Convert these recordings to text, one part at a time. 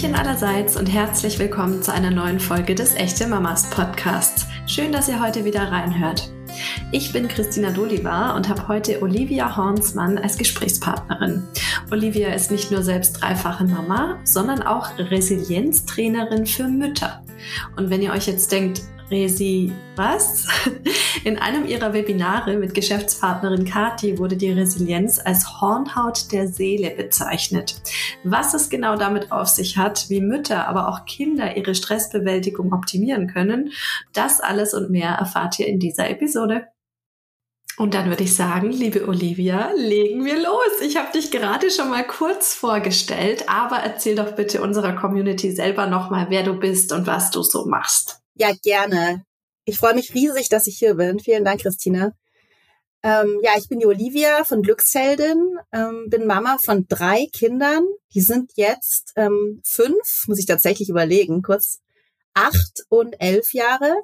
Hallöchen allerseits und herzlich willkommen zu einer neuen Folge des Echte Mamas Podcasts. Schön, dass ihr heute wieder reinhört. Ich bin Christina Doliva und habe heute Olivia Hornsmann als Gesprächspartnerin. Olivia ist nicht nur selbst dreifache Mama, sondern auch Resilienztrainerin für Mütter. Und wenn ihr euch jetzt denkt, Resi, was? In einem ihrer Webinare mit Geschäftspartnerin Kati wurde die Resilienz als Hornhaut der Seele bezeichnet. Was es genau damit auf sich hat, wie Mütter, aber auch Kinder ihre Stressbewältigung optimieren können, das alles und mehr erfahrt ihr in dieser Episode. Und dann würde ich sagen, liebe Olivia, legen wir los. Ich habe dich gerade schon mal kurz vorgestellt, aber erzähl doch bitte unserer Community selber nochmal, wer du bist und was du so machst. Ja, gerne. Ich freue mich riesig, dass ich hier bin. Vielen Dank, Christine. Ähm, ja, ich bin die Olivia von Glücksheldin, ähm, bin Mama von drei Kindern. Die sind jetzt ähm, fünf, muss ich tatsächlich überlegen, kurz acht und elf Jahre.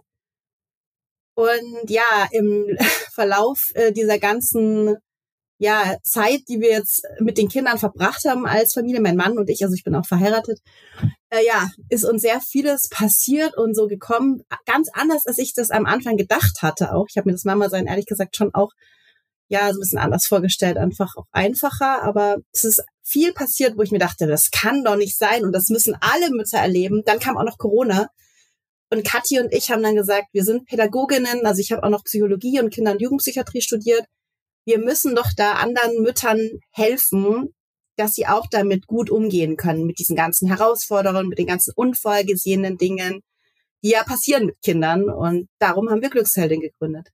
Und ja, im Verlauf äh, dieser ganzen ja, Zeit, die wir jetzt mit den Kindern verbracht haben als Familie, mein Mann und ich, also ich bin auch verheiratet, äh, ja, ist uns sehr vieles passiert und so gekommen. Ganz anders, als ich das am Anfang gedacht hatte auch. Ich habe mir das Mama sein ehrlich gesagt schon auch ja so ein bisschen anders vorgestellt, einfach auch einfacher. Aber es ist viel passiert, wo ich mir dachte, das kann doch nicht sein und das müssen alle Mütter erleben. Dann kam auch noch Corona. Und Kathi und ich haben dann gesagt, wir sind Pädagoginnen, also ich habe auch noch Psychologie und Kinder- und Jugendpsychiatrie studiert wir müssen doch da anderen Müttern helfen, dass sie auch damit gut umgehen können, mit diesen ganzen Herausforderungen, mit den ganzen unvorgesehenen Dingen, die ja passieren mit Kindern. Und darum haben wir Glücksheldin gegründet.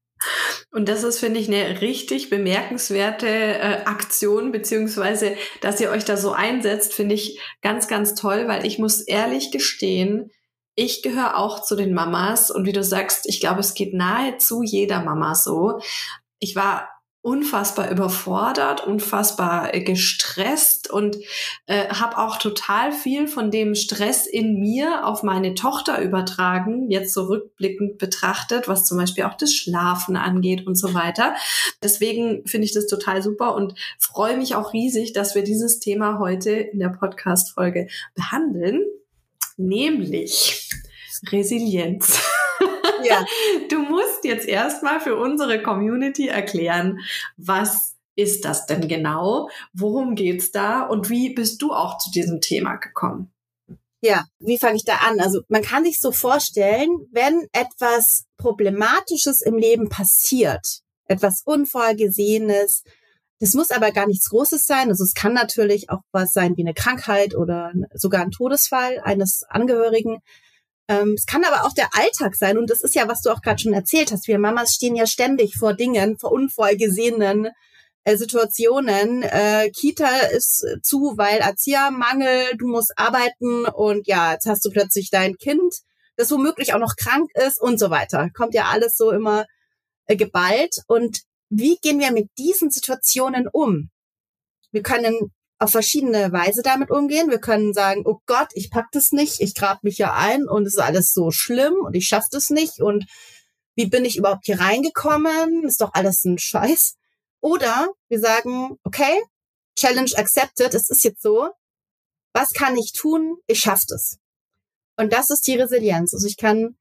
Und das ist, finde ich, eine richtig bemerkenswerte äh, Aktion, beziehungsweise, dass ihr euch da so einsetzt, finde ich ganz, ganz toll, weil ich muss ehrlich gestehen, ich gehöre auch zu den Mamas und wie du sagst, ich glaube, es geht nahezu jeder Mama so. Ich war unfassbar überfordert, unfassbar äh, gestresst und äh, habe auch total viel von dem Stress in mir auf meine Tochter übertragen, jetzt so rückblickend betrachtet, was zum Beispiel auch das Schlafen angeht und so weiter. Deswegen finde ich das total super und freue mich auch riesig, dass wir dieses Thema heute in der Podcast-Folge behandeln, nämlich Resilienz. Ja. Du musst jetzt erstmal für unsere Community erklären, was ist das denn genau? Worum geht's da? Und wie bist du auch zu diesem Thema gekommen? Ja, wie fange ich da an? Also man kann sich so vorstellen, wenn etwas Problematisches im Leben passiert, etwas Unvorhergesehenes, das muss aber gar nichts Großes sein. Also es kann natürlich auch was sein wie eine Krankheit oder sogar ein Todesfall eines Angehörigen. Ähm, es kann aber auch der Alltag sein und das ist ja, was du auch gerade schon erzählt hast. Wir Mamas stehen ja ständig vor Dingen, vor unvorgesehenen äh, Situationen. Äh, Kita ist zu, weil Erziehermangel, du musst arbeiten und ja, jetzt hast du plötzlich dein Kind, das womöglich auch noch krank ist und so weiter. Kommt ja alles so immer äh, geballt. Und wie gehen wir mit diesen Situationen um? Wir können auf verschiedene Weise damit umgehen. Wir können sagen, oh Gott, ich pack das nicht, ich grab mich ja ein und es ist alles so schlimm und ich schaff das nicht und wie bin ich überhaupt hier reingekommen? Ist doch alles ein Scheiß. Oder wir sagen, okay, Challenge accepted, es ist jetzt so. Was kann ich tun? Ich schaff das. Und das ist die Resilienz. Also ich kann,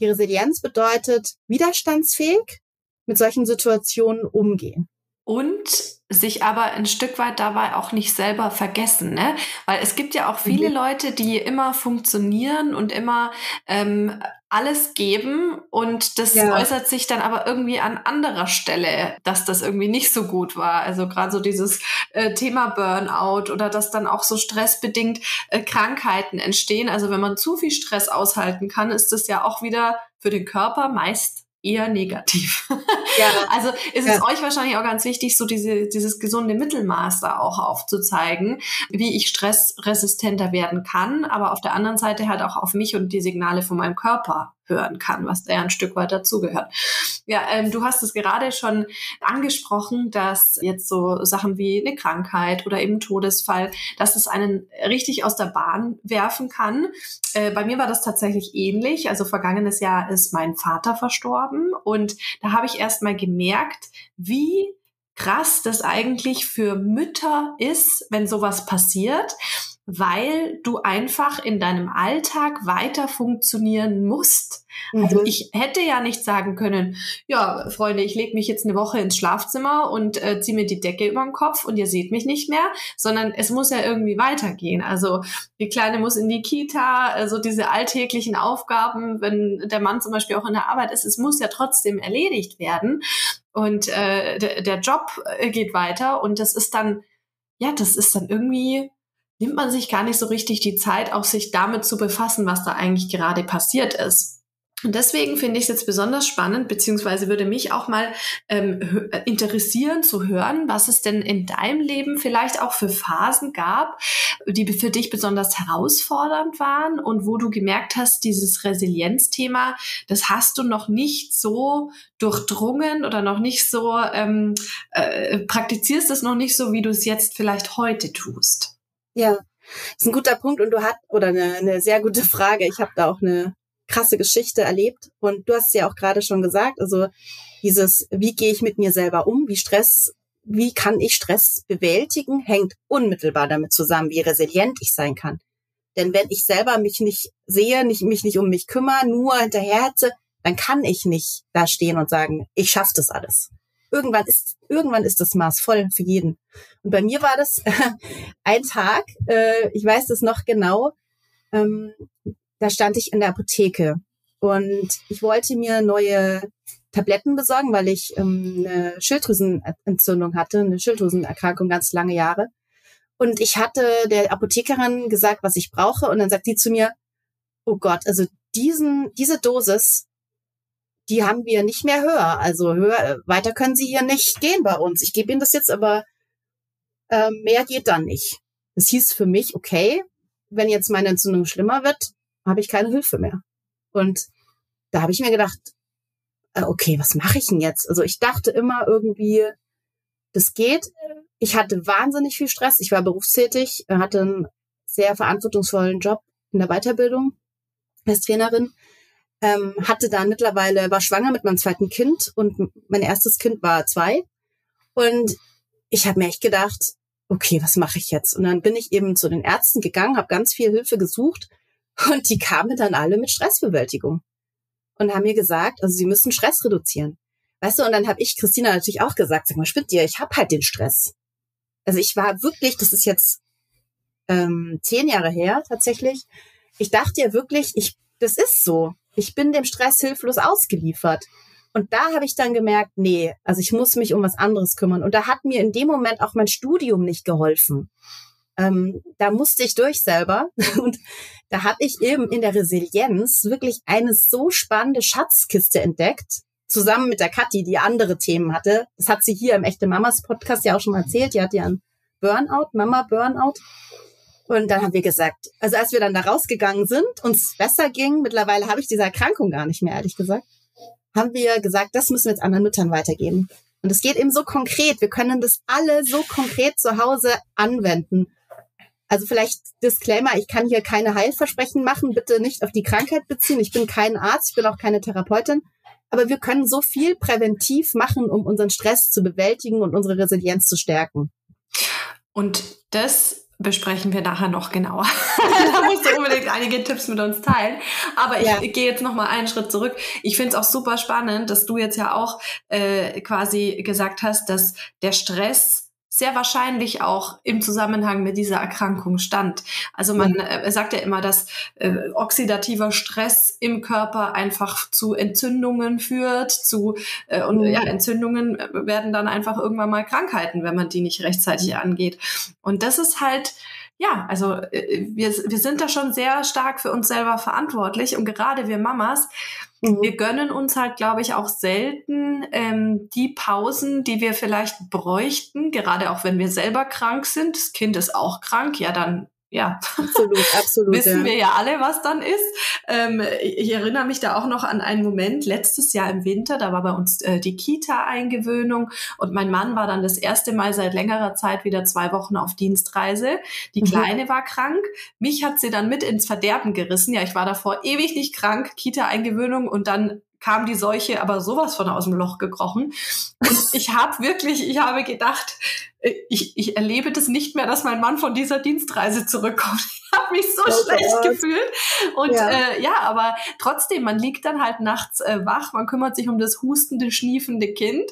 die Resilienz bedeutet widerstandsfähig mit solchen Situationen umgehen. Und sich aber ein Stück weit dabei auch nicht selber vergessen, ne? Weil es gibt ja auch viele mhm. Leute, die immer funktionieren und immer ähm, alles geben und das ja. äußert sich dann aber irgendwie an anderer Stelle, dass das irgendwie nicht so gut war. Also gerade so dieses äh, Thema Burnout oder dass dann auch so stressbedingt äh, Krankheiten entstehen. Also wenn man zu viel Stress aushalten kann, ist das ja auch wieder für den Körper meist eher negativ. Ja. Also ist es ja. euch wahrscheinlich auch ganz wichtig, so diese, dieses gesunde Mittelmaß da auch aufzuzeigen, wie ich stressresistenter werden kann, aber auf der anderen Seite halt auch auf mich und die Signale von meinem Körper hören kann, was da ja ein Stück weit dazugehört. Ja, ähm, du hast es gerade schon angesprochen, dass jetzt so Sachen wie eine Krankheit oder eben Todesfall, dass es einen richtig aus der Bahn werfen kann. Äh, bei mir war das tatsächlich ähnlich. Also vergangenes Jahr ist mein Vater verstorben und da habe ich erst mal gemerkt, wie krass das eigentlich für Mütter ist, wenn sowas passiert weil du einfach in deinem Alltag weiter funktionieren musst. Also mhm. ich hätte ja nicht sagen können, ja, Freunde, ich lege mich jetzt eine Woche ins Schlafzimmer und äh, ziehe mir die Decke über den Kopf und ihr seht mich nicht mehr, sondern es muss ja irgendwie weitergehen. Also die Kleine muss in die Kita, also diese alltäglichen Aufgaben, wenn der Mann zum Beispiel auch in der Arbeit ist, es muss ja trotzdem erledigt werden. Und äh, der, Job äh, geht weiter und das ist dann, ja, das ist dann irgendwie nimmt man sich gar nicht so richtig die Zeit, auch sich damit zu befassen, was da eigentlich gerade passiert ist. Und deswegen finde ich es jetzt besonders spannend, beziehungsweise würde mich auch mal ähm, interessieren zu hören, was es denn in deinem Leben vielleicht auch für Phasen gab, die für dich besonders herausfordernd waren und wo du gemerkt hast, dieses Resilienzthema, das hast du noch nicht so durchdrungen oder noch nicht so, ähm, äh, praktizierst es noch nicht so, wie du es jetzt vielleicht heute tust. Ja, ist ein guter Punkt und du hast, oder eine, eine sehr gute Frage. Ich habe da auch eine krasse Geschichte erlebt und du hast es ja auch gerade schon gesagt, also dieses, wie gehe ich mit mir selber um, wie Stress, wie kann ich Stress bewältigen, hängt unmittelbar damit zusammen, wie resilient ich sein kann. Denn wenn ich selber mich nicht sehe, nicht, mich nicht um mich kümmere, nur hinterherhetze, dann kann ich nicht da stehen und sagen, ich schaffe das alles irgendwann ist, irgendwann ist das Maß voll für jeden. Und bei mir war das ein Tag, äh, ich weiß das noch genau, ähm, da stand ich in der Apotheke und ich wollte mir neue Tabletten besorgen, weil ich ähm, eine Schilddrüsenentzündung hatte, eine Schilddrüsenerkrankung ganz lange Jahre. Und ich hatte der Apothekerin gesagt, was ich brauche, und dann sagt die zu mir, oh Gott, also diesen, diese Dosis, die haben wir nicht mehr höher. Also höher, weiter können sie hier nicht gehen bei uns. Ich gebe Ihnen das jetzt, aber äh, mehr geht dann nicht. Das hieß für mich, okay, wenn jetzt meine Entzündung schlimmer wird, habe ich keine Hilfe mehr. Und da habe ich mir gedacht, äh, okay, was mache ich denn jetzt? Also ich dachte immer irgendwie, das geht. Ich hatte wahnsinnig viel Stress. Ich war berufstätig, hatte einen sehr verantwortungsvollen Job in der Weiterbildung als Trainerin ähm, hatte dann mittlerweile, war schwanger mit meinem zweiten Kind und mein erstes Kind war zwei. Und ich habe mir echt gedacht, okay, was mache ich jetzt? Und dann bin ich eben zu den Ärzten gegangen, habe ganz viel Hilfe gesucht und die kamen dann alle mit Stressbewältigung und haben mir gesagt, also sie müssen Stress reduzieren. Weißt du, und dann habe ich Christina natürlich auch gesagt, sag mal, spinnt dir, ich habe halt den Stress. Also ich war wirklich, das ist jetzt ähm, zehn Jahre her tatsächlich, ich dachte ja wirklich, ich, das ist so ich bin dem Stress hilflos ausgeliefert. Und da habe ich dann gemerkt, nee, also ich muss mich um was anderes kümmern. Und da hat mir in dem Moment auch mein Studium nicht geholfen. Ähm, da musste ich durch selber. Und da habe ich eben in der Resilienz wirklich eine so spannende Schatzkiste entdeckt, zusammen mit der Kathi, die andere Themen hatte. Das hat sie hier im Echte Mamas Podcast ja auch schon mal erzählt. Die hat ja einen Burnout, Mama Burnout. Und dann haben wir gesagt, also als wir dann da rausgegangen sind, uns besser ging, mittlerweile habe ich diese Erkrankung gar nicht mehr, ehrlich gesagt, haben wir gesagt, das müssen wir jetzt anderen Müttern weitergeben. Und es geht eben so konkret. Wir können das alle so konkret zu Hause anwenden. Also vielleicht Disclaimer, ich kann hier keine Heilversprechen machen, bitte nicht auf die Krankheit beziehen. Ich bin kein Arzt, ich bin auch keine Therapeutin. Aber wir können so viel präventiv machen, um unseren Stress zu bewältigen und unsere Resilienz zu stärken. Und das besprechen wir nachher noch genauer. da musst du unbedingt einige Tipps mit uns teilen. Aber ich ja. gehe jetzt noch mal einen Schritt zurück. Ich finde es auch super spannend, dass du jetzt ja auch äh, quasi gesagt hast, dass der Stress sehr wahrscheinlich auch im Zusammenhang mit dieser Erkrankung stand. Also man mhm. äh, sagt ja immer, dass äh, oxidativer Stress im Körper einfach zu Entzündungen führt, zu äh, und mhm. ja, Entzündungen äh, werden dann einfach irgendwann mal Krankheiten, wenn man die nicht rechtzeitig angeht. Und das ist halt ja, also äh, wir, wir sind da schon sehr stark für uns selber verantwortlich und gerade wir Mamas, mhm. wir gönnen uns halt, glaube ich, auch selten ähm, die Pausen, die wir vielleicht bräuchten, gerade auch wenn wir selber krank sind. Das Kind ist auch krank, ja, dann ja, absolut, absolut. Wissen ja. wir ja alle, was dann ist. Ähm, ich erinnere mich da auch noch an einen Moment letztes Jahr im Winter. Da war bei uns äh, die Kita-Eingewöhnung und mein Mann war dann das erste Mal seit längerer Zeit wieder zwei Wochen auf Dienstreise. Die mhm. Kleine war krank. Mich hat sie dann mit ins Verderben gerissen. Ja, ich war davor ewig nicht krank, Kita-Eingewöhnung und dann kam die Seuche aber sowas von aus dem Loch gekrochen. Und ich habe wirklich, ich habe gedacht, äh, ich, ich erlebe das nicht mehr, dass mein Mann von dieser Dienstreise zurückkommt. Ich habe mich so oh schlecht Gott. gefühlt. Und ja. Äh, ja, aber trotzdem, man liegt dann halt nachts äh, wach, man kümmert sich um das hustende, schniefende Kind,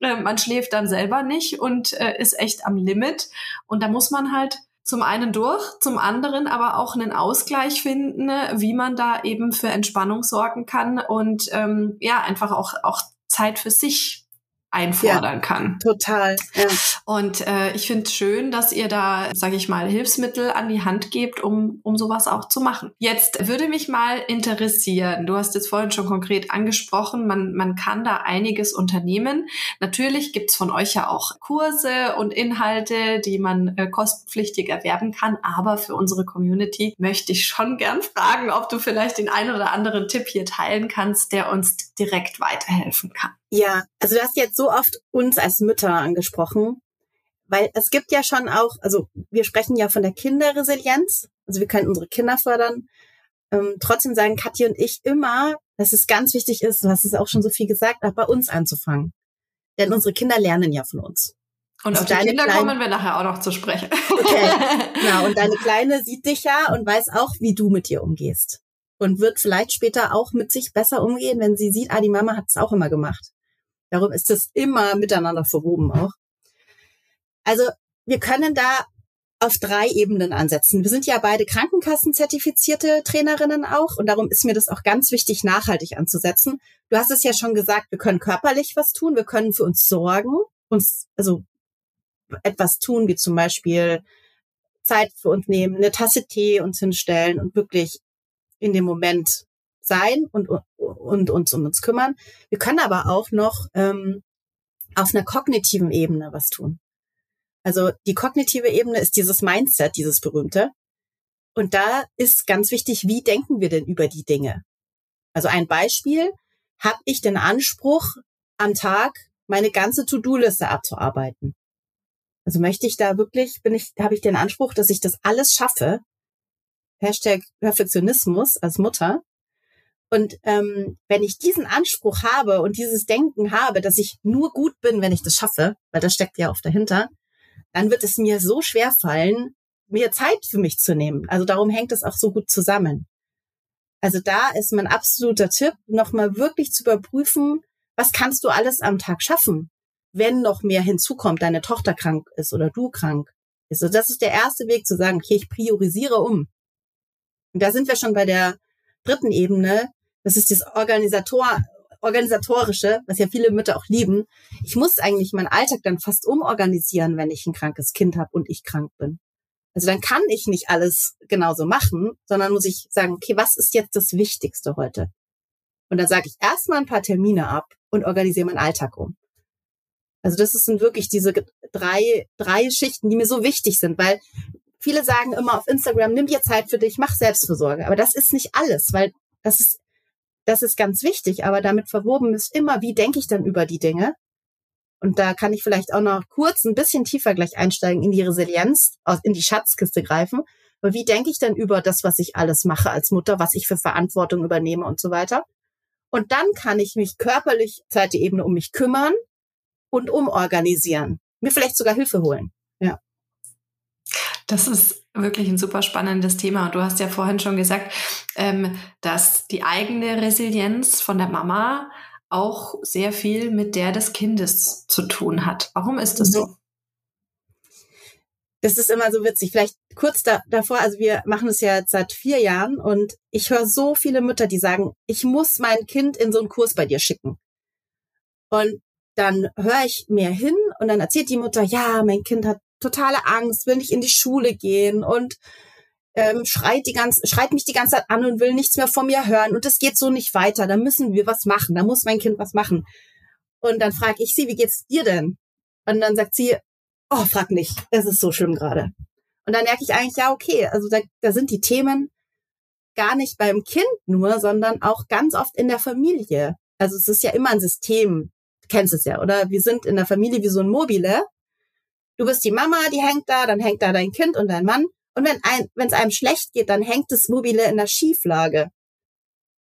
äh, man schläft dann selber nicht und äh, ist echt am Limit. Und da muss man halt zum einen durch, zum anderen aber auch einen Ausgleich finden, wie man da eben für Entspannung sorgen kann und ähm, ja, einfach auch, auch Zeit für sich einfordern ja, kann. Total. Ja. Und äh, ich finde es schön, dass ihr da, sage ich mal, Hilfsmittel an die Hand gebt, um, um sowas auch zu machen. Jetzt würde mich mal interessieren, du hast jetzt vorhin schon konkret angesprochen, man, man kann da einiges unternehmen. Natürlich gibt's von euch ja auch Kurse und Inhalte, die man äh, kostenpflichtig erwerben kann, aber für unsere Community möchte ich schon gern fragen, ob du vielleicht den einen oder anderen Tipp hier teilen kannst, der uns direkt weiterhelfen kann. Ja, also du hast jetzt so oft uns als Mütter angesprochen, weil es gibt ja schon auch, also wir sprechen ja von der Kinderresilienz, also wir können unsere Kinder fördern. Ähm, trotzdem sagen Katja und ich immer, dass es ganz wichtig ist, du hast es auch schon so viel gesagt, auch bei uns anzufangen. Denn unsere Kinder lernen ja von uns. Und also auf die Kinder Kleine, kommen wir nachher auch noch zu sprechen. Okay, genau. Und deine Kleine sieht dich ja und weiß auch, wie du mit ihr umgehst. Und wird vielleicht später auch mit sich besser umgehen, wenn sie sieht, ah, die Mama hat es auch immer gemacht. Darum ist es immer miteinander verwoben auch. Also wir können da auf drei Ebenen ansetzen. Wir sind ja beide Krankenkassenzertifizierte Trainerinnen auch und darum ist mir das auch ganz wichtig, nachhaltig anzusetzen. Du hast es ja schon gesagt, wir können körperlich was tun, wir können für uns sorgen, uns also etwas tun, wie zum Beispiel Zeit für uns nehmen, eine Tasse Tee uns hinstellen und wirklich in dem Moment sein und, und uns um uns kümmern. Wir können aber auch noch ähm, auf einer kognitiven Ebene was tun. Also die kognitive Ebene ist dieses Mindset, dieses berühmte. Und da ist ganz wichtig, wie denken wir denn über die Dinge? Also ein Beispiel, habe ich den Anspruch, am Tag meine ganze To-Do-Liste abzuarbeiten? Also möchte ich da wirklich, bin ich, habe ich den Anspruch, dass ich das alles schaffe? Hashtag Perfektionismus als Mutter. Und ähm, wenn ich diesen Anspruch habe und dieses Denken habe, dass ich nur gut bin, wenn ich das schaffe, weil das steckt ja oft dahinter, dann wird es mir so schwer fallen, mir Zeit für mich zu nehmen. Also darum hängt es auch so gut zusammen. Also da ist mein absoluter Tipp, nochmal wirklich zu überprüfen, was kannst du alles am Tag schaffen, wenn noch mehr hinzukommt, deine Tochter krank ist oder du krank ist. Also das ist der erste Weg zu sagen, okay, ich priorisiere um. Und da sind wir schon bei der dritten Ebene, das ist das Organisator, organisatorische, was ja viele Mütter auch lieben. Ich muss eigentlich meinen Alltag dann fast umorganisieren, wenn ich ein krankes Kind habe und ich krank bin. Also dann kann ich nicht alles genauso machen, sondern muss ich sagen, okay, was ist jetzt das Wichtigste heute? Und dann sage ich erstmal ein paar Termine ab und organisiere meinen Alltag um. Also das sind wirklich diese drei, drei Schichten, die mir so wichtig sind, weil viele sagen immer auf Instagram, nimm dir Zeit für dich, mach Selbstversorge. Aber das ist nicht alles, weil das ist das ist ganz wichtig, aber damit verwoben ist immer, wie denke ich dann über die Dinge? Und da kann ich vielleicht auch noch kurz ein bisschen tiefer gleich einsteigen in die Resilienz, in die Schatzkiste greifen. Aber wie denke ich denn über das, was ich alles mache als Mutter, was ich für Verantwortung übernehme und so weiter? Und dann kann ich mich körperlich zweite Ebene um mich kümmern und umorganisieren. Mir vielleicht sogar Hilfe holen. Das ist wirklich ein super spannendes Thema. Und du hast ja vorhin schon gesagt, ähm, dass die eigene Resilienz von der Mama auch sehr viel mit der des Kindes zu tun hat. Warum ist das so? Das ist immer so witzig. Vielleicht kurz da, davor, also wir machen es ja jetzt seit vier Jahren und ich höre so viele Mütter, die sagen, ich muss mein Kind in so einen Kurs bei dir schicken. Und dann höre ich mehr hin und dann erzählt die Mutter, ja, mein Kind hat totale Angst, will nicht in die Schule gehen und ähm, schreit die ganze, schreit mich die ganze Zeit an und will nichts mehr von mir hören und es geht so nicht weiter. Da müssen wir was machen. Da muss mein Kind was machen. Und dann frage ich sie, wie geht's dir denn? Und dann sagt sie, oh, frag nicht, es ist so schlimm gerade. Und dann merke ich eigentlich, ja, okay, also da, da sind die Themen gar nicht beim Kind nur, sondern auch ganz oft in der Familie. Also es ist ja immer ein System, du kennst es ja, oder? Wir sind in der Familie wie so ein Mobile Du bist die Mama, die hängt da, dann hängt da dein Kind und dein Mann. Und wenn ein, wenn es einem schlecht geht, dann hängt das Mobile in der Schieflage.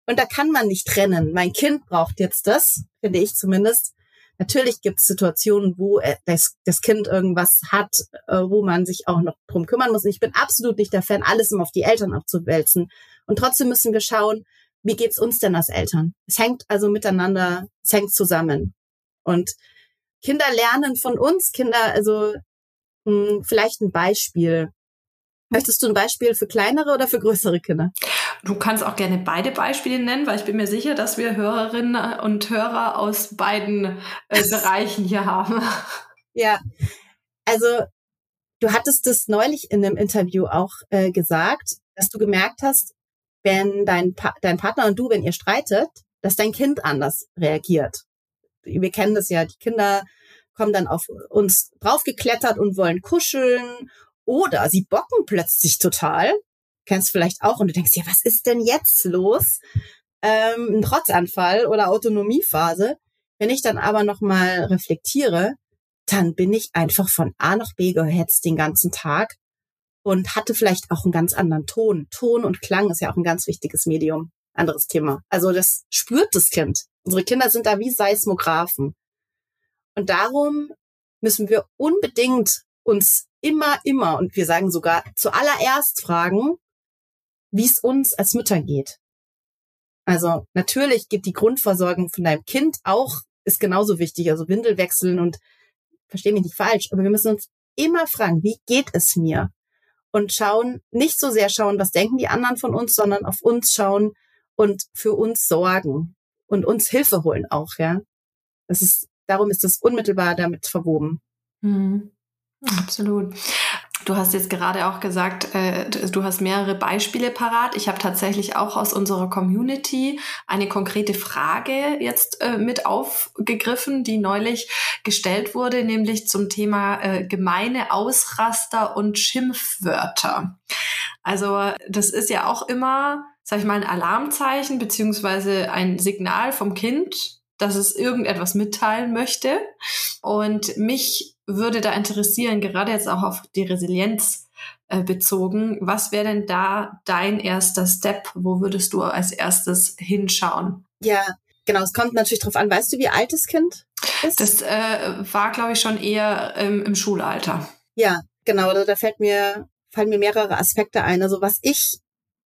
Und da kann man nicht trennen. Mein Kind braucht jetzt das, finde ich zumindest. Natürlich gibt es Situationen, wo äh, das, das Kind irgendwas hat, äh, wo man sich auch noch drum kümmern muss. Ich bin absolut nicht der Fan, alles immer auf die Eltern abzuwälzen. Und trotzdem müssen wir schauen, wie geht's uns denn als Eltern? Es hängt also miteinander, es hängt zusammen. Und Kinder lernen von uns, Kinder, also mh, hm, vielleicht ein Beispiel. Möchtest du ein Beispiel für kleinere oder für größere Kinder? Du kannst auch gerne beide Beispiele nennen, weil ich bin mir sicher, dass wir Hörerinnen und Hörer aus beiden äh, Bereichen hier haben. Ja, also du hattest es neulich in einem Interview auch äh, gesagt, dass du gemerkt hast, wenn dein, pa dein Partner und du, wenn ihr streitet, dass dein Kind anders reagiert. Wir kennen das ja, die Kinder kommen dann auf uns draufgeklettert und wollen kuscheln oder sie bocken plötzlich total. Kennst vielleicht auch und du denkst, ja, was ist denn jetzt los? Ähm, ein Trotzanfall oder Autonomiephase. Wenn ich dann aber nochmal reflektiere, dann bin ich einfach von A nach B gehetzt den ganzen Tag und hatte vielleicht auch einen ganz anderen Ton. Ton und Klang ist ja auch ein ganz wichtiges Medium. Anderes Thema. Also das spürt das Kind. Unsere Kinder sind da wie Seismographen. Und darum müssen wir unbedingt uns immer, immer, und wir sagen sogar zuallererst fragen, wie es uns als Mütter geht. Also natürlich geht die Grundversorgung von deinem Kind auch, ist genauso wichtig, also Windel wechseln und verstehe mich nicht falsch, aber wir müssen uns immer fragen, wie geht es mir? Und schauen, nicht so sehr schauen, was denken die anderen von uns, sondern auf uns schauen und für uns sorgen und uns Hilfe holen auch, ja. Das ist, darum ist es unmittelbar damit verwoben. Mhm. Absolut. Du hast jetzt gerade auch gesagt, äh, du hast mehrere Beispiele parat. Ich habe tatsächlich auch aus unserer Community eine konkrete Frage jetzt äh, mit aufgegriffen, die neulich gestellt wurde, nämlich zum Thema äh, gemeine Ausraster und Schimpfwörter. Also das ist ja auch immer, sag ich mal, ein Alarmzeichen beziehungsweise ein Signal vom Kind, dass es irgendetwas mitteilen möchte. Und mich würde da interessieren, gerade jetzt auch auf die Resilienz äh, bezogen, was wäre denn da dein erster Step? Wo würdest du als erstes hinschauen? Ja, genau. Es kommt natürlich drauf an. Weißt du, wie alt das Kind ist? Das äh, war, glaube ich, schon eher ähm, im Schulalter. Ja, genau. Da, da fällt mir, fallen mir mehrere Aspekte ein. Also was ich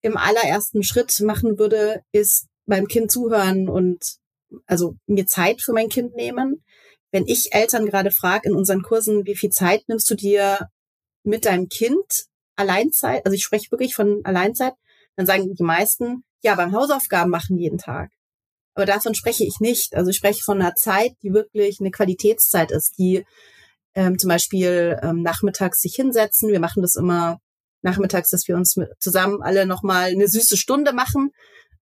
im allerersten Schritt machen würde, ist beim Kind zuhören und also mir Zeit für mein Kind nehmen. Wenn ich Eltern gerade frage in unseren Kursen, wie viel Zeit nimmst du dir mit deinem Kind Alleinzeit, also ich spreche wirklich von Alleinzeit, dann sagen die meisten, ja, beim Hausaufgaben machen jeden Tag. Aber davon spreche ich nicht. Also ich spreche von einer Zeit, die wirklich eine Qualitätszeit ist, die ähm, zum Beispiel ähm, nachmittags sich hinsetzen. Wir machen das immer nachmittags, dass wir uns zusammen alle nochmal eine süße Stunde machen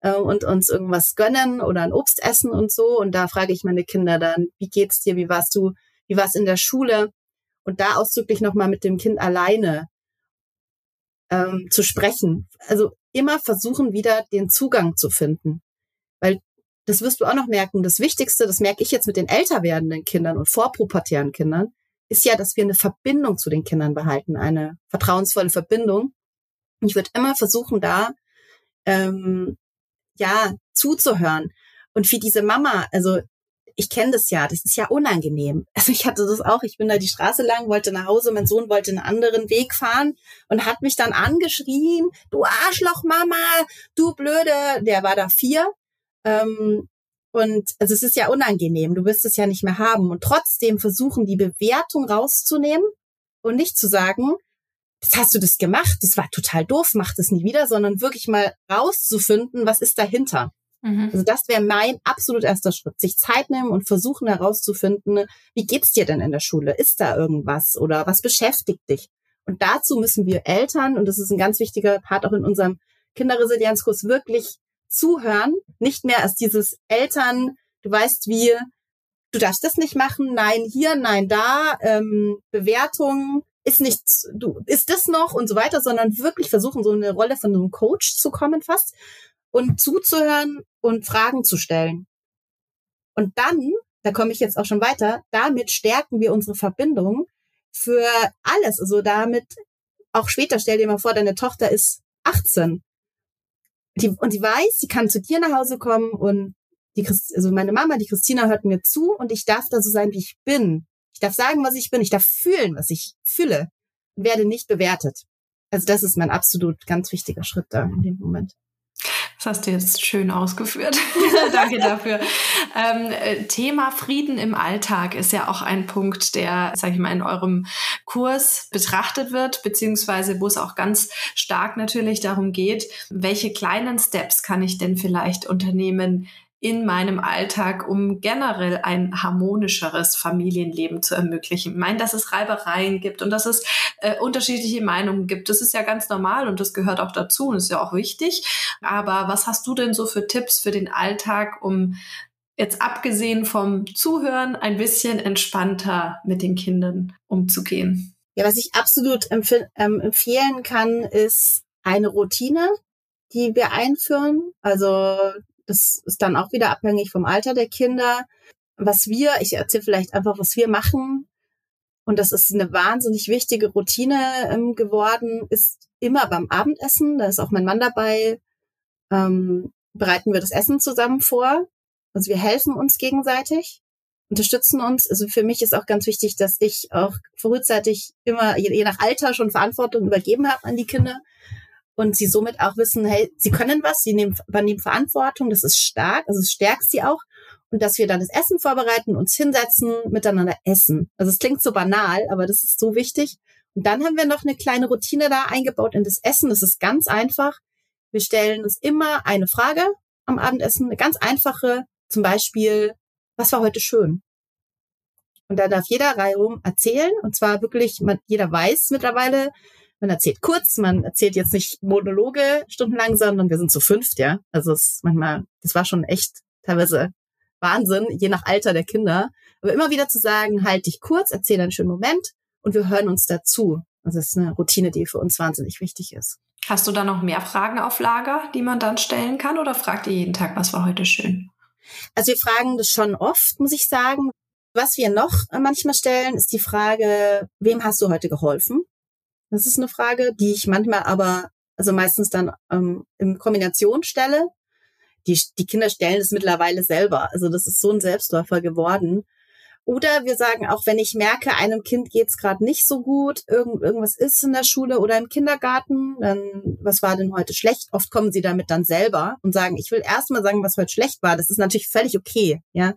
äh, und uns irgendwas gönnen oder ein Obst essen und so. Und da frage ich meine Kinder dann, wie geht's dir? Wie warst du? Wie war's in der Schule? Und da ausdrücklich nochmal mit dem Kind alleine ähm, zu sprechen. Also immer versuchen, wieder den Zugang zu finden. Weil das wirst du auch noch merken. Das Wichtigste, das merke ich jetzt mit den älter werdenden Kindern und vorpubertären Kindern, ist ja, dass wir eine Verbindung zu den Kindern behalten, eine vertrauensvolle Verbindung. Ich würde immer versuchen, da ähm, ja, zuzuhören. Und für diese Mama, also ich kenne das ja, das ist ja unangenehm. Also ich hatte das auch, ich bin da die Straße lang, wollte nach Hause, mein Sohn wollte einen anderen Weg fahren und hat mich dann angeschrien, du Arschloch Mama, du Blöde, der war da vier. Ähm, und also es ist ja unangenehm, du wirst es ja nicht mehr haben. Und trotzdem versuchen, die Bewertung rauszunehmen und nicht zu sagen, das hast du das gemacht, das war total doof, mach das nie wieder, sondern wirklich mal rauszufinden, was ist dahinter. Mhm. Also das wäre mein absolut erster Schritt. Sich Zeit nehmen und versuchen herauszufinden, wie geht's dir denn in der Schule? Ist da irgendwas oder was beschäftigt dich? Und dazu müssen wir Eltern, und das ist ein ganz wichtiger Part auch in unserem Kinderresilienzkurs, wirklich zuhören. Nicht mehr als dieses Eltern, du weißt wie, du darfst das nicht machen, nein hier, nein da, ähm, Bewertungen, ist nichts, du, ist das noch und so weiter, sondern wirklich versuchen, so eine Rolle von einem Coach zu kommen fast und zuzuhören und Fragen zu stellen. Und dann, da komme ich jetzt auch schon weiter, damit stärken wir unsere Verbindung für alles. Also damit auch später, stell dir mal vor, deine Tochter ist 18. Die, und sie weiß, sie kann zu dir nach Hause kommen und die Christ also meine Mama, die Christina hört mir zu und ich darf da so sein, wie ich bin. Ich darf sagen, was ich bin. Ich darf fühlen, was ich fühle. Werde nicht bewertet. Also das ist mein absolut ganz wichtiger Schritt da in dem Moment. Das hast du jetzt schön ausgeführt. Danke dafür. Ähm, äh, Thema Frieden im Alltag ist ja auch ein Punkt, der, sage ich mal, in eurem Kurs betrachtet wird, beziehungsweise wo es auch ganz stark natürlich darum geht, welche kleinen Steps kann ich denn vielleicht unternehmen, in meinem Alltag, um generell ein harmonischeres Familienleben zu ermöglichen. Ich meine, dass es Reibereien gibt und dass es äh, unterschiedliche Meinungen gibt. Das ist ja ganz normal und das gehört auch dazu und ist ja auch wichtig. Aber was hast du denn so für Tipps für den Alltag, um jetzt abgesehen vom Zuhören ein bisschen entspannter mit den Kindern umzugehen? Ja, was ich absolut empf ähm, empfehlen kann, ist eine Routine, die wir einführen. Also das ist dann auch wieder abhängig vom Alter der Kinder. Was wir, ich erzähle vielleicht einfach, was wir machen. Und das ist eine wahnsinnig wichtige Routine ähm, geworden, ist immer beim Abendessen, da ist auch mein Mann dabei, ähm, bereiten wir das Essen zusammen vor. Also wir helfen uns gegenseitig, unterstützen uns. Also für mich ist auch ganz wichtig, dass ich auch frühzeitig immer, je, je nach Alter, schon Verantwortung übergeben habe an die Kinder und sie somit auch wissen, hey, sie können was, sie nehmen, übernehmen Verantwortung, das ist stark, also es stärkt sie auch. Und dass wir dann das Essen vorbereiten, uns hinsetzen, miteinander essen. Also es klingt so banal, aber das ist so wichtig. Und dann haben wir noch eine kleine Routine da eingebaut in das Essen. Das ist ganz einfach. Wir stellen uns immer eine Frage am Abendessen, eine ganz einfache, zum Beispiel, was war heute schön? Und da darf jeder reihum erzählen. Und zwar wirklich, jeder weiß mittlerweile, man erzählt kurz, man erzählt jetzt nicht Monologe stundenlang, sondern wir sind zu fünft, ja. Also es ist manchmal, das war schon echt teilweise Wahnsinn, je nach Alter der Kinder. Aber immer wieder zu sagen, halt dich kurz, erzähl einen schönen Moment und wir hören uns dazu. Also das ist eine Routine, die für uns wahnsinnig wichtig ist. Hast du da noch mehr Fragen auf Lager, die man dann stellen kann oder fragt ihr jeden Tag, was war heute schön? Also wir fragen das schon oft, muss ich sagen. Was wir noch manchmal stellen, ist die Frage, wem hast du heute geholfen? Das ist eine Frage, die ich manchmal aber, also meistens dann ähm, in Kombination stelle. Die, die Kinder stellen es mittlerweile selber. Also das ist so ein Selbstläufer geworden. Oder wir sagen auch, wenn ich merke, einem Kind geht's gerade nicht so gut, irgend, irgendwas ist in der Schule oder im Kindergarten, dann was war denn heute schlecht? Oft kommen sie damit dann selber und sagen, ich will erst mal sagen, was heute schlecht war. Das ist natürlich völlig okay, ja.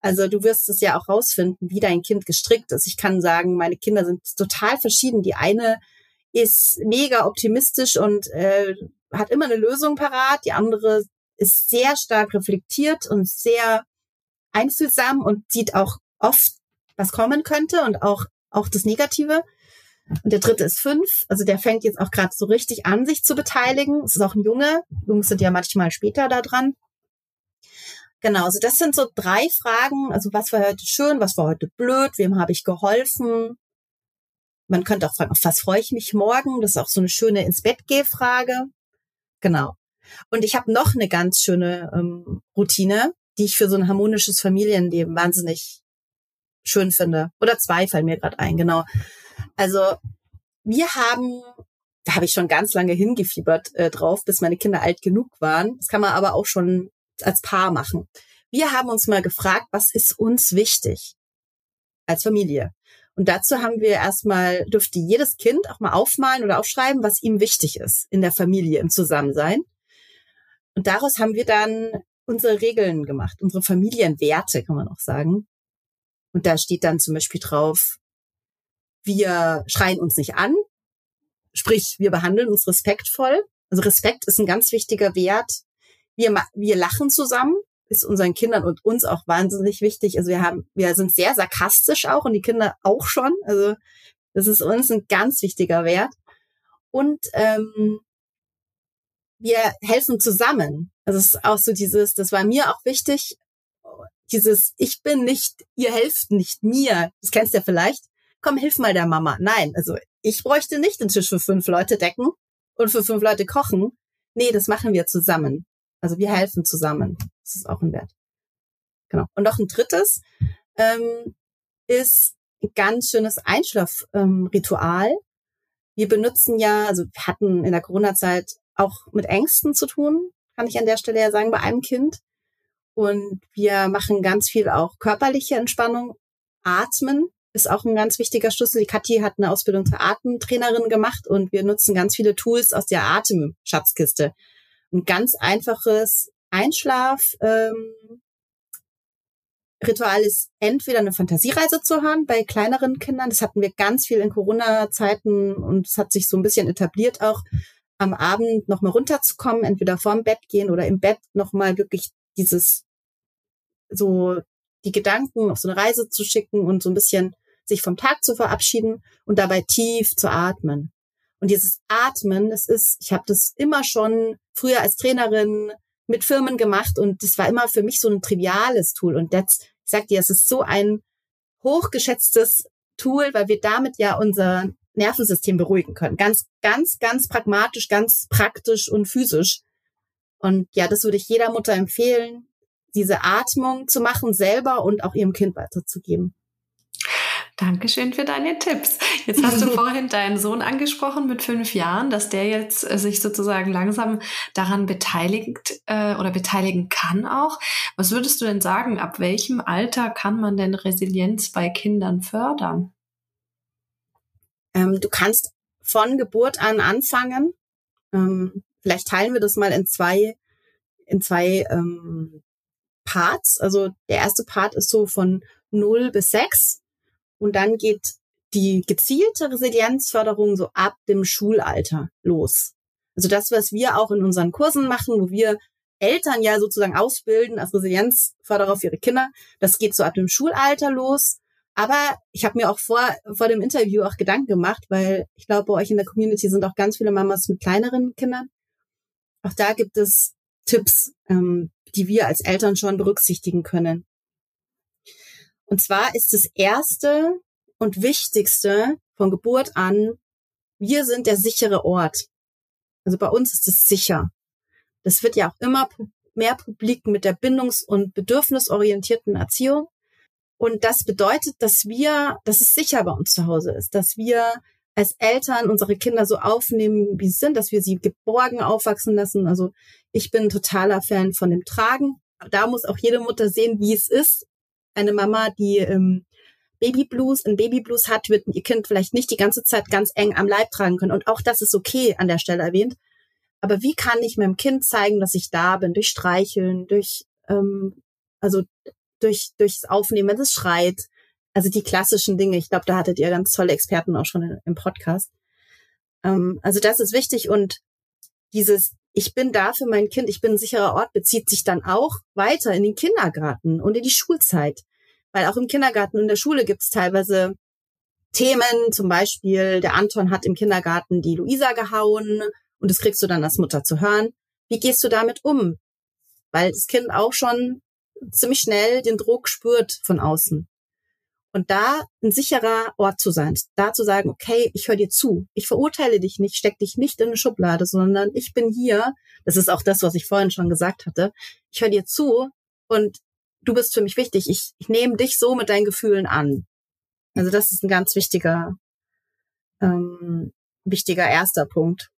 Also du wirst es ja auch rausfinden, wie dein Kind gestrickt ist. Ich kann sagen, meine Kinder sind total verschieden. Die eine ist mega optimistisch und äh, hat immer eine Lösung parat. Die andere ist sehr stark reflektiert und sehr einfühlsam und sieht auch oft, was kommen könnte und auch, auch das Negative. Und der dritte ist fünf. Also der fängt jetzt auch gerade so richtig an, sich zu beteiligen. Es ist auch ein Junge. Jungs sind ja manchmal später da dran. Genau, also das sind so drei Fragen. Also was war heute schön, was war heute blöd, wem habe ich geholfen? Man könnte auch fragen, auf was freue ich mich morgen? Das ist auch so eine schöne ins Bett geh Frage. Genau. Und ich habe noch eine ganz schöne ähm, Routine, die ich für so ein harmonisches Familienleben wahnsinnig schön finde. Oder zwei fallen mir gerade ein, genau. Also wir haben, da habe ich schon ganz lange hingefiebert äh, drauf, bis meine Kinder alt genug waren. Das kann man aber auch schon als Paar machen. Wir haben uns mal gefragt, was ist uns wichtig als Familie? Und dazu haben wir erstmal, dürfte jedes Kind auch mal aufmalen oder aufschreiben, was ihm wichtig ist in der Familie, im Zusammensein. Und daraus haben wir dann unsere Regeln gemacht, unsere Familienwerte, kann man auch sagen. Und da steht dann zum Beispiel drauf, wir schreien uns nicht an, sprich, wir behandeln uns respektvoll. Also Respekt ist ein ganz wichtiger Wert wir, wir lachen zusammen, ist unseren Kindern und uns auch wahnsinnig wichtig. Also wir haben, wir sind sehr sarkastisch auch und die Kinder auch schon. Also das ist uns ein ganz wichtiger Wert. Und ähm, wir helfen zusammen. Also es ist auch so dieses, das war mir auch wichtig, dieses, ich bin nicht, ihr helft nicht mir. Das kennst du ja vielleicht. Komm, hilf mal der Mama. Nein, also ich bräuchte nicht den Tisch für fünf Leute decken und für fünf Leute kochen. Nee, das machen wir zusammen. Also wir helfen zusammen. Das ist auch ein Wert. Genau. Und noch ein drittes ähm, ist ein ganz schönes Einschlafritual. Ähm, wir benutzen ja, also wir hatten in der Corona-Zeit auch mit Ängsten zu tun, kann ich an der Stelle ja sagen, bei einem Kind. Und wir machen ganz viel auch körperliche Entspannung. Atmen ist auch ein ganz wichtiger Schlüssel. Die Kathi hat eine Ausbildung zur Atemtrainerin gemacht und wir nutzen ganz viele Tools aus der Atemschatzkiste. Ein ganz einfaches Einschlaf, ähm, Ritual ist entweder eine Fantasiereise zu hören bei kleineren Kindern. Das hatten wir ganz viel in Corona-Zeiten und es hat sich so ein bisschen etabliert auch am Abend nochmal runterzukommen, entweder vorm Bett gehen oder im Bett nochmal wirklich dieses so die Gedanken auf so eine Reise zu schicken und so ein bisschen sich vom Tag zu verabschieden und dabei tief zu atmen. Und dieses Atmen, das ist, ich habe das immer schon früher als Trainerin mit Firmen gemacht und das war immer für mich so ein triviales Tool. Und das, ich sag dir, es ist so ein hochgeschätztes Tool, weil wir damit ja unser Nervensystem beruhigen können. Ganz, ganz, ganz pragmatisch, ganz praktisch und physisch. Und ja, das würde ich jeder Mutter empfehlen, diese Atmung zu machen selber und auch ihrem Kind weiterzugeben. Dankeschön für deine Tipps. Jetzt hast du vorhin deinen Sohn angesprochen mit fünf Jahren, dass der jetzt äh, sich sozusagen langsam daran beteiligt äh, oder beteiligen kann auch. Was würdest du denn sagen, ab welchem Alter kann man denn Resilienz bei Kindern fördern? Ähm, du kannst von Geburt an anfangen. Ähm, vielleicht teilen wir das mal in zwei, in zwei ähm, Parts. Also der erste Part ist so von 0 bis 6 und dann geht die gezielte Resilienzförderung so ab dem Schulalter los. Also das, was wir auch in unseren Kursen machen, wo wir Eltern ja sozusagen ausbilden als Resilienzförderer für ihre Kinder, das geht so ab dem Schulalter los. Aber ich habe mir auch vor, vor dem Interview auch Gedanken gemacht, weil ich glaube, bei euch in der Community sind auch ganz viele Mamas mit kleineren Kindern. Auch da gibt es Tipps, ähm, die wir als Eltern schon berücksichtigen können. Und zwar ist das erste und wichtigste von Geburt an, wir sind der sichere Ort. Also bei uns ist es sicher. Das wird ja auch immer mehr publik mit der bindungs- und bedürfnisorientierten Erziehung. Und das bedeutet, dass wir, dass es sicher bei uns zu Hause ist, dass wir als Eltern unsere Kinder so aufnehmen, wie sie sind, dass wir sie geborgen aufwachsen lassen. Also ich bin totaler Fan von dem Tragen. Da muss auch jede Mutter sehen, wie es ist, eine Mama, die ähm, Babyblues, ein Babyblues hat, wird ihr Kind vielleicht nicht die ganze Zeit ganz eng am Leib tragen können. Und auch das ist okay an der Stelle erwähnt. Aber wie kann ich meinem Kind zeigen, dass ich da bin? Durch Streicheln, durch, ähm, also durch, durchs Aufnehmen, wenn es schreit. Also die klassischen Dinge. Ich glaube, da hattet ihr ganz tolle Experten auch schon im Podcast. Ähm, also das ist wichtig und dieses ich bin da für mein Kind, ich bin ein sicherer Ort, bezieht sich dann auch weiter in den Kindergarten und in die Schulzeit. Weil auch im Kindergarten und in der Schule gibt es teilweise Themen, zum Beispiel der Anton hat im Kindergarten die Luisa gehauen und das kriegst du dann als Mutter zu hören. Wie gehst du damit um? Weil das Kind auch schon ziemlich schnell den Druck spürt von außen. Und da ein sicherer Ort zu sein, da zu sagen, okay, ich höre dir zu, ich verurteile dich nicht, steck dich nicht in eine Schublade, sondern ich bin hier. Das ist auch das, was ich vorhin schon gesagt hatte. Ich höre dir zu und du bist für mich wichtig. Ich, ich nehme dich so mit deinen Gefühlen an. Also das ist ein ganz wichtiger, ähm, wichtiger erster Punkt.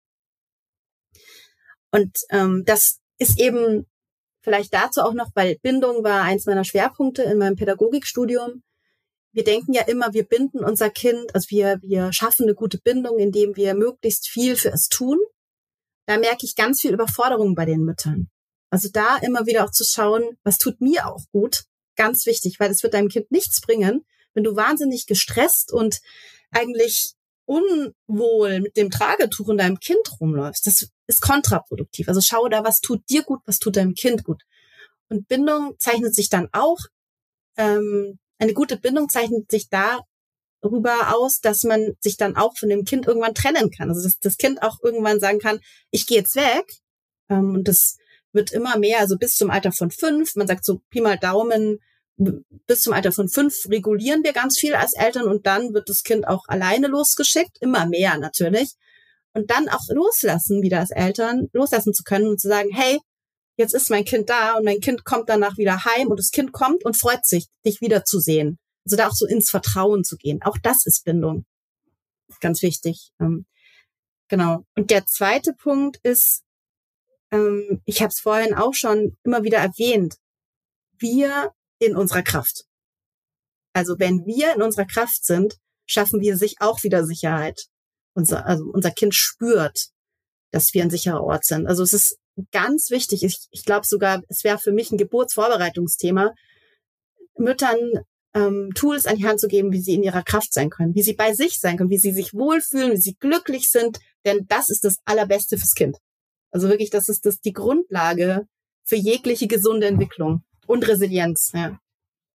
Und ähm, das ist eben vielleicht dazu auch noch, weil Bindung war eins meiner Schwerpunkte in meinem Pädagogikstudium wir denken ja immer, wir binden unser Kind, also wir, wir schaffen eine gute Bindung, indem wir möglichst viel für es tun. Da merke ich ganz viel Überforderung bei den Müttern. Also da immer wieder auch zu schauen, was tut mir auch gut, ganz wichtig, weil es wird deinem Kind nichts bringen, wenn du wahnsinnig gestresst und eigentlich unwohl mit dem Tragetuch in deinem Kind rumläufst. Das ist kontraproduktiv. Also schau da, was tut dir gut, was tut deinem Kind gut. Und Bindung zeichnet sich dann auch ähm, eine gute Bindung zeichnet sich darüber aus, dass man sich dann auch von dem Kind irgendwann trennen kann. Also dass das Kind auch irgendwann sagen kann, ich gehe jetzt weg. Ähm, und das wird immer mehr, also bis zum Alter von fünf, man sagt so Pi mal Daumen, bis zum Alter von fünf regulieren wir ganz viel als Eltern und dann wird das Kind auch alleine losgeschickt, immer mehr natürlich. Und dann auch loslassen, wieder als Eltern, loslassen zu können und zu sagen, hey, jetzt ist mein Kind da und mein Kind kommt danach wieder heim und das Kind kommt und freut sich, dich wiederzusehen. Also da auch so ins Vertrauen zu gehen. Auch das ist Bindung. Ganz wichtig. Ähm, genau. Und der zweite Punkt ist ähm, ich habe es vorhin auch schon immer wieder erwähnt, wir in unserer Kraft. Also wenn wir in unserer Kraft sind, schaffen wir sich auch wieder Sicherheit. Unser, also unser Kind spürt, dass wir ein sicherer Ort sind. Also es ist ganz wichtig. Ich, ich glaube sogar, es wäre für mich ein Geburtsvorbereitungsthema, Müttern ähm, Tools an die Hand zu geben, wie sie in ihrer Kraft sein können, wie sie bei sich sein können, wie sie sich wohlfühlen, wie sie glücklich sind. Denn das ist das Allerbeste fürs Kind. Also wirklich, das ist das die Grundlage für jegliche gesunde Entwicklung und Resilienz, ja.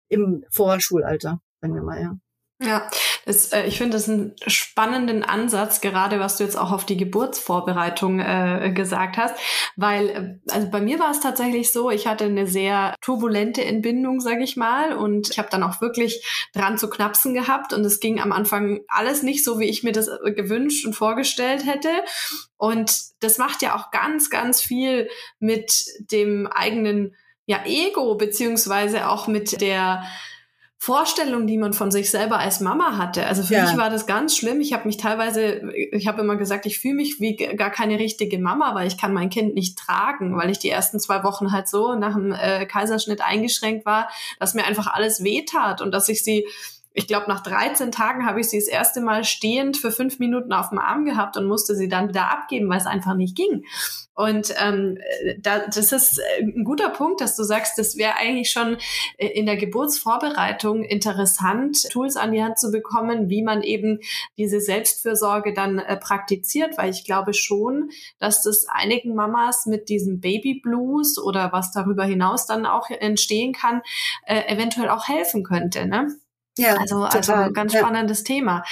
Im Vorschulalter, sagen wir mal, ja. Ja, das, äh, ich finde das einen spannenden Ansatz, gerade was du jetzt auch auf die Geburtsvorbereitung äh, gesagt hast, weil äh, also bei mir war es tatsächlich so, ich hatte eine sehr turbulente Entbindung, sage ich mal, und ich habe dann auch wirklich dran zu knapsen gehabt und es ging am Anfang alles nicht so, wie ich mir das äh, gewünscht und vorgestellt hätte. Und das macht ja auch ganz, ganz viel mit dem eigenen ja, Ego beziehungsweise auch mit der Vorstellung, die man von sich selber als Mama hatte. Also für ja. mich war das ganz schlimm. Ich habe mich teilweise, ich habe immer gesagt, ich fühle mich wie gar keine richtige Mama, weil ich kann mein Kind nicht tragen, weil ich die ersten zwei Wochen halt so nach dem äh, Kaiserschnitt eingeschränkt war, dass mir einfach alles wehtat und dass ich sie ich glaube, nach 13 Tagen habe ich sie das erste Mal stehend für fünf Minuten auf dem Arm gehabt und musste sie dann wieder abgeben, weil es einfach nicht ging. Und ähm, da, das ist ein guter Punkt, dass du sagst, das wäre eigentlich schon in der Geburtsvorbereitung interessant, Tools an die Hand zu bekommen, wie man eben diese Selbstfürsorge dann äh, praktiziert, weil ich glaube schon, dass das einigen Mamas mit diesem Baby Blues oder was darüber hinaus dann auch entstehen kann, äh, eventuell auch helfen könnte. Ne? Ja, also, also ganz spannendes ja. Thema.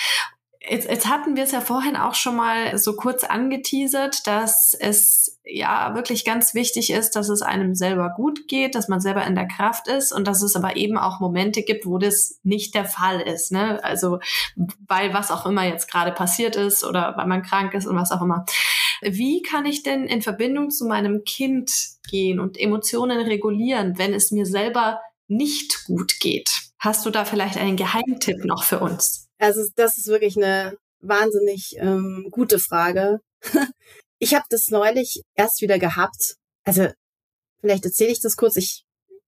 Jetzt, jetzt hatten wir es ja vorhin auch schon mal so kurz angeteasert, dass es ja wirklich ganz wichtig ist, dass es einem selber gut geht, dass man selber in der Kraft ist und dass es aber eben auch Momente gibt, wo das nicht der Fall ist. Ne? Also weil was auch immer jetzt gerade passiert ist oder weil man krank ist und was auch immer. Wie kann ich denn in Verbindung zu meinem Kind gehen und Emotionen regulieren, wenn es mir selber nicht gut geht? Hast du da vielleicht einen Geheimtipp noch für uns? Also das ist wirklich eine wahnsinnig ähm, gute Frage. ich habe das neulich erst wieder gehabt. Also vielleicht erzähle ich das kurz. Ich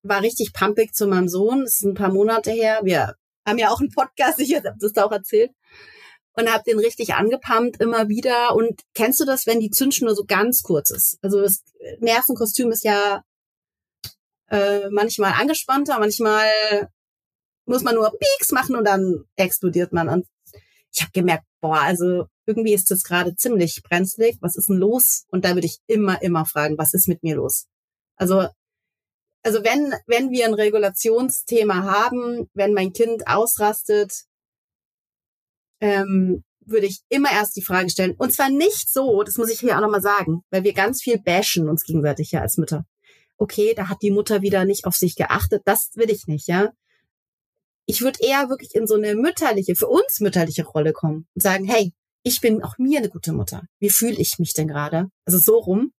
war richtig pumpig zu meinem Sohn. Das ist ein paar Monate her. Wir haben ja auch einen Podcast, ich habe das auch erzählt. Und habe den richtig angepumpt immer wieder. Und kennst du das, wenn die Zündschnur so ganz kurz ist? Also das Nervenkostüm ist ja äh, manchmal angespannter, manchmal muss man nur Pieks machen und dann explodiert man. Und ich habe gemerkt, boah, also irgendwie ist das gerade ziemlich brenzlig. Was ist denn los? Und da würde ich immer, immer fragen, was ist mit mir los? Also, also wenn, wenn wir ein Regulationsthema haben, wenn mein Kind ausrastet, ähm, würde ich immer erst die Frage stellen. Und zwar nicht so, das muss ich hier auch nochmal sagen, weil wir ganz viel bashen uns gegenseitig ja als Mütter. Okay, da hat die Mutter wieder nicht auf sich geachtet. Das will ich nicht, ja ich würde eher wirklich in so eine mütterliche, für uns mütterliche Rolle kommen und sagen, hey, ich bin auch mir eine gute Mutter. Wie fühle ich mich denn gerade? Also so rum.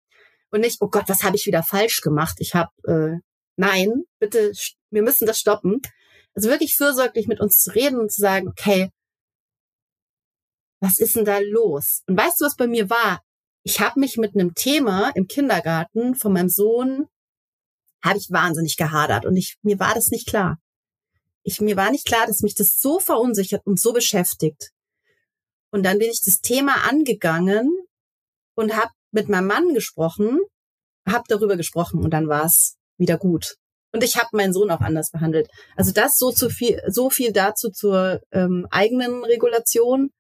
Und nicht, oh Gott, was habe ich wieder falsch gemacht? Ich habe, äh, nein, bitte, wir müssen das stoppen. Also wirklich fürsorglich mit uns zu reden und zu sagen, okay, was ist denn da los? Und weißt du, was bei mir war? Ich habe mich mit einem Thema im Kindergarten von meinem Sohn, habe ich wahnsinnig gehadert und ich, mir war das nicht klar ich, mir war nicht klar, dass mich das so verunsichert und so beschäftigt. Und dann bin ich das Thema angegangen und habe mit meinem Mann gesprochen, habe darüber gesprochen und dann war es wieder gut. Und ich habe meinen Sohn auch anders behandelt. Also das so zu viel, so viel dazu zur ähm, eigenen Regulation.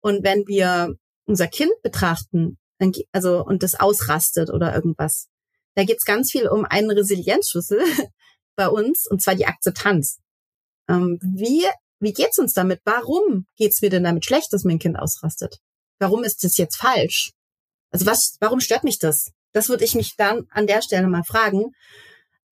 Und wenn wir unser Kind betrachten, dann, also und das ausrastet oder irgendwas, da geht's ganz viel um einen Resilienzschlüssel bei uns, und zwar die Akzeptanz. Ähm, wie, wie geht's uns damit? Warum geht's mir denn damit schlecht, dass mein Kind ausrastet? Warum ist das jetzt falsch? Also was, warum stört mich das? Das würde ich mich dann an der Stelle mal fragen.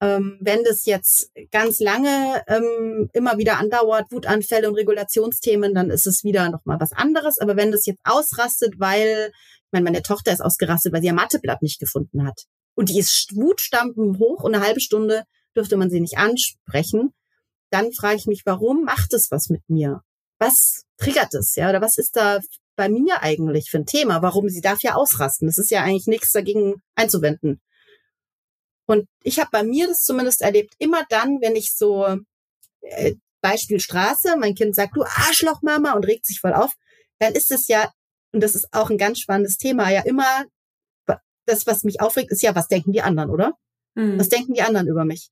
Ähm, wenn das jetzt ganz lange ähm, immer wieder andauert, Wutanfälle und Regulationsthemen, dann ist es wieder nochmal was anderes. Aber wenn das jetzt ausrastet, weil, ich meine, meine Tochter ist ausgerastet, weil sie ihr Matheblatt nicht gefunden hat. Und die ist Wutstampfen hoch und eine halbe Stunde dürfte man sie nicht ansprechen dann frage ich mich, warum macht es was mit mir? Was triggert es, ja? Oder was ist da bei mir eigentlich für ein Thema? Warum sie darf ja ausrasten? Das ist ja eigentlich nichts dagegen einzuwenden. Und ich habe bei mir das zumindest erlebt, immer dann, wenn ich so äh, Beispiel Straße, mein Kind sagt, du Arschloch Mama und regt sich voll auf, dann ist es ja, und das ist auch ein ganz spannendes Thema, ja immer, das, was mich aufregt, ist ja, was denken die anderen, oder? Mhm. Was denken die anderen über mich?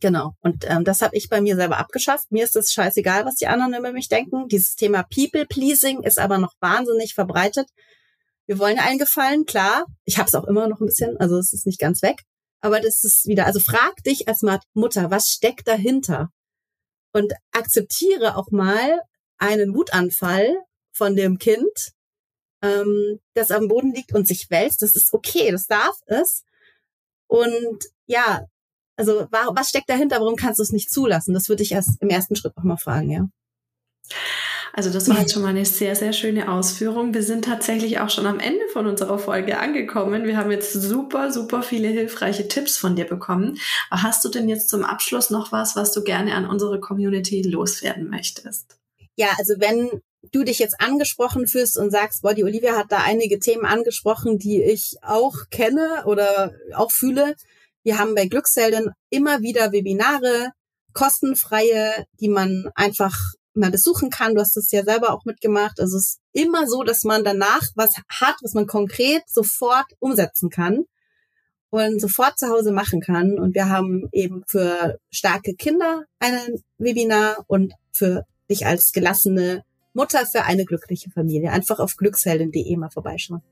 Genau. Und ähm, das habe ich bei mir selber abgeschafft. Mir ist es scheißegal, was die anderen über mich denken. Dieses Thema People-Pleasing ist aber noch wahnsinnig verbreitet. Wir wollen allen gefallen, klar. Ich habe es auch immer noch ein bisschen, also es ist nicht ganz weg. Aber das ist wieder, also frag dich als Mutter, was steckt dahinter? Und akzeptiere auch mal einen Wutanfall von dem Kind, ähm, das am Boden liegt und sich wälzt. Das ist okay, das darf es. Und ja, also was steckt dahinter? Warum kannst du es nicht zulassen? Das würde ich erst im ersten Schritt nochmal fragen, ja. Also das war jetzt schon mal eine sehr, sehr schöne Ausführung. Wir sind tatsächlich auch schon am Ende von unserer Folge angekommen. Wir haben jetzt super, super viele hilfreiche Tipps von dir bekommen. Aber hast du denn jetzt zum Abschluss noch was, was du gerne an unsere Community loswerden möchtest? Ja, also wenn du dich jetzt angesprochen fühlst und sagst, boah, die Olivia hat da einige Themen angesprochen, die ich auch kenne oder auch fühle. Wir haben bei Glückshelden immer wieder Webinare, kostenfreie, die man einfach mal besuchen kann. Du hast es ja selber auch mitgemacht. Also es ist immer so, dass man danach was hat, was man konkret sofort umsetzen kann und sofort zu Hause machen kann. Und wir haben eben für starke Kinder ein Webinar und für dich als gelassene Mutter für eine glückliche Familie. Einfach auf glücksheldin.de mal vorbeischauen.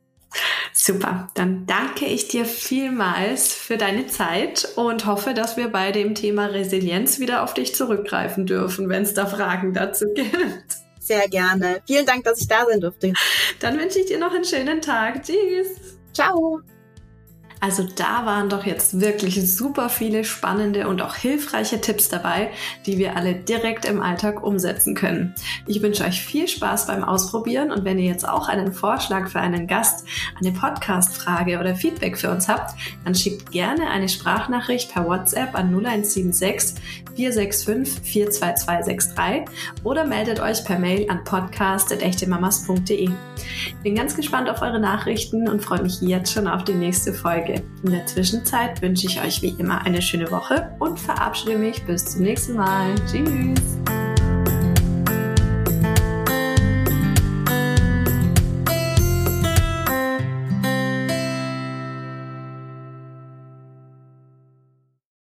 Super, dann danke ich dir vielmals für deine Zeit und hoffe, dass wir bei dem Thema Resilienz wieder auf dich zurückgreifen dürfen, wenn es da Fragen dazu gibt. Sehr gerne. Vielen Dank, dass ich da sein durfte. Dann wünsche ich dir noch einen schönen Tag. Tschüss. Ciao. Also da waren doch jetzt wirklich super viele spannende und auch hilfreiche Tipps dabei, die wir alle direkt im Alltag umsetzen können. Ich wünsche euch viel Spaß beim Ausprobieren und wenn ihr jetzt auch einen Vorschlag für einen Gast, eine Podcast-Frage oder Feedback für uns habt, dann schickt gerne eine Sprachnachricht per WhatsApp an 0176 465 42263 oder meldet euch per Mail an podcast.echtemamas.de. Bin ganz gespannt auf eure Nachrichten und freue mich jetzt schon auf die nächste Folge. Folge. In der Zwischenzeit wünsche ich euch wie immer eine schöne Woche und verabschiede mich bis zum nächsten Mal. Tschüss!